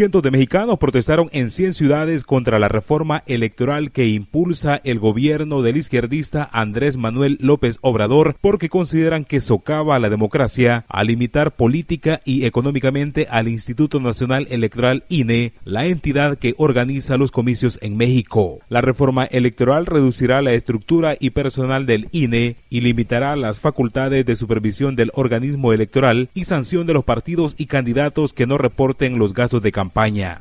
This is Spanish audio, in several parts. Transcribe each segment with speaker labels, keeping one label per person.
Speaker 1: Cientos de mexicanos protestaron en 100 ciudades contra la reforma electoral que impulsa el gobierno del izquierdista Andrés Manuel López Obrador porque consideran que socava la democracia al limitar política y económicamente al Instituto Nacional Electoral INE, la entidad que organiza los comicios en México. La reforma electoral reducirá la estructura y personal del INE y limitará las facultades de supervisión del organismo electoral y sanción de los partidos y candidatos que no reporten los gastos de campaña.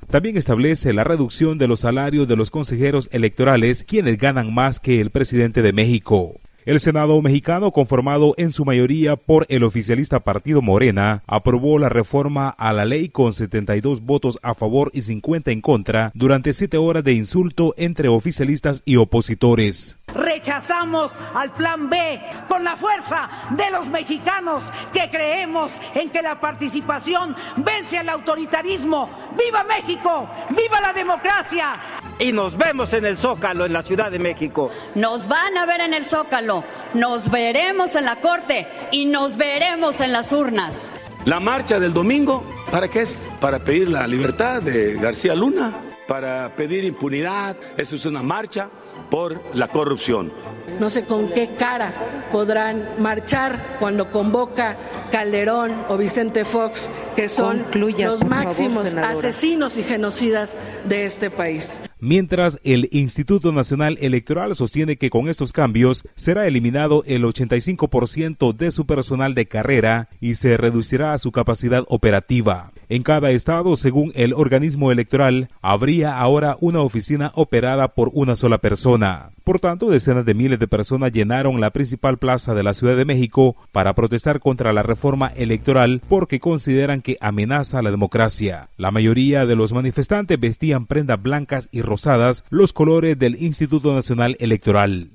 Speaker 1: También establece la reducción de los salarios de los consejeros electorales, quienes ganan más que el presidente de México. El Senado mexicano, conformado en su mayoría por el oficialista Partido Morena, aprobó la reforma a la ley con 72 votos a favor y 50 en contra durante siete horas de insulto entre oficialistas y opositores.
Speaker 2: Rechazamos al plan B con la fuerza de los mexicanos que creemos en que la participación vence al autoritarismo. ¡Viva México! ¡Viva la democracia!
Speaker 3: Y nos vemos en el Zócalo, en la Ciudad de México.
Speaker 4: Nos van a ver en el Zócalo, nos veremos en la Corte y nos veremos en las urnas.
Speaker 5: La marcha del domingo, ¿para qué es? Para pedir la libertad de García Luna para pedir impunidad. Eso es una marcha por la corrupción.
Speaker 6: No sé con qué cara podrán marchar cuando convoca Calderón o Vicente Fox, que son los máximos asesinos y genocidas de este país
Speaker 1: mientras el Instituto Nacional Electoral sostiene que con estos cambios será eliminado el 85% de su personal de carrera y se reducirá su capacidad operativa. En cada estado, según el organismo electoral, habría ahora una oficina operada por una sola persona. Por tanto, decenas de miles de personas llenaron la principal plaza de la Ciudad de México para protestar contra la reforma electoral porque consideran que amenaza la democracia. La mayoría de los manifestantes vestían prendas blancas y rosadas, los colores del Instituto Nacional Electoral.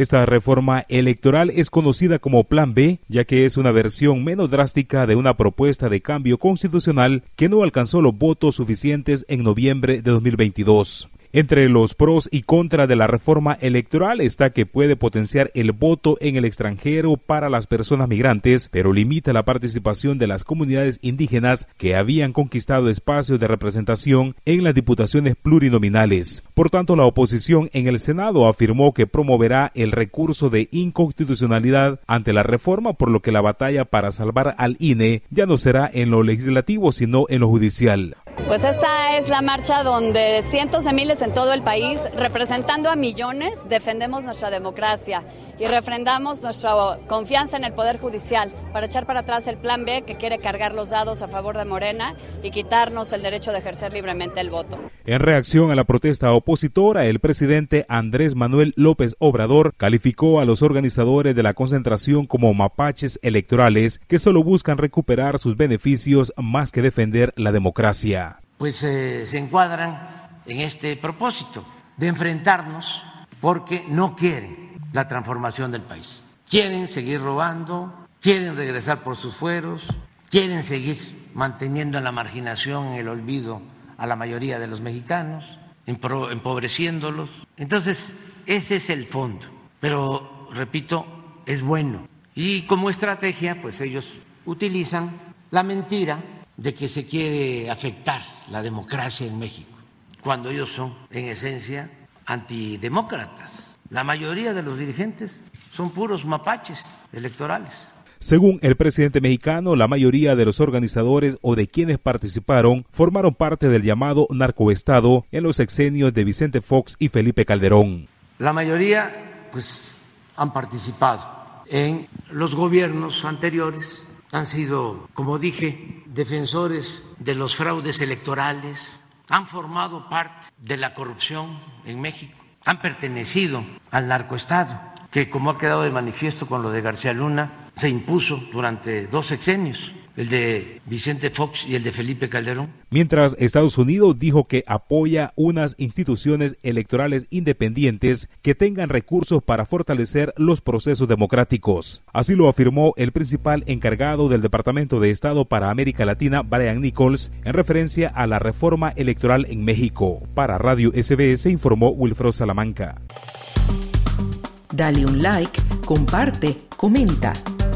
Speaker 1: Esta reforma electoral es conocida como Plan B, ya que es una versión menos drástica de una propuesta de cambio constitucional que no alcanzó los votos suficientes en noviembre de 2022. Entre los pros y contra de la reforma electoral está que puede potenciar el voto en el extranjero para las personas migrantes, pero limita la participación de las comunidades indígenas que habían conquistado espacios de representación en las diputaciones plurinominales. Por tanto, la oposición en el Senado afirmó que promoverá el recurso de inconstitucionalidad ante la reforma, por lo que la batalla para salvar al INE ya no será en lo legislativo, sino en lo judicial.
Speaker 4: Pues esta es la marcha donde cientos de miles en todo el país, representando a millones, defendemos nuestra democracia y refrendamos nuestra confianza en el Poder Judicial para echar para atrás el Plan B que quiere cargar los dados a favor de Morena y quitarnos el derecho de ejercer libremente el voto.
Speaker 1: En reacción a la protesta opositora, el presidente Andrés Manuel López Obrador calificó a los organizadores de la concentración como mapaches electorales que solo buscan recuperar sus beneficios más que defender la democracia.
Speaker 7: Pues eh, se encuadran en este propósito de enfrentarnos porque no quieren la transformación del país. Quieren seguir robando, quieren regresar por sus fueros, quieren seguir manteniendo en la marginación, en el olvido a la mayoría de los mexicanos, empobreciéndolos. Entonces, ese es el fondo. Pero, repito, es bueno. Y como estrategia, pues ellos utilizan la mentira de que se quiere afectar la democracia en México cuando ellos son, en esencia, antidemócratas. La mayoría de los dirigentes son puros mapaches electorales.
Speaker 1: Según el presidente mexicano, la mayoría de los organizadores o de quienes participaron formaron parte del llamado narcoestado en los exenios de Vicente Fox y Felipe Calderón.
Speaker 7: La mayoría, pues, han participado en los gobiernos anteriores, han sido, como dije, defensores de los fraudes electorales, han formado parte de la corrupción en México, han pertenecido al narcoestado, que como ha quedado de manifiesto con lo de García Luna, se impuso durante dos sexenios. El de Vicente Fox y el de Felipe Calderón.
Speaker 1: Mientras Estados Unidos dijo que apoya unas instituciones electorales independientes que tengan recursos para fortalecer los procesos democráticos. Así lo afirmó el principal encargado del Departamento de Estado para América Latina, Brian Nichols, en referencia a la reforma electoral en México. Para Radio SBS informó Wilfredo Salamanca.
Speaker 8: Dale un like, comparte, comenta.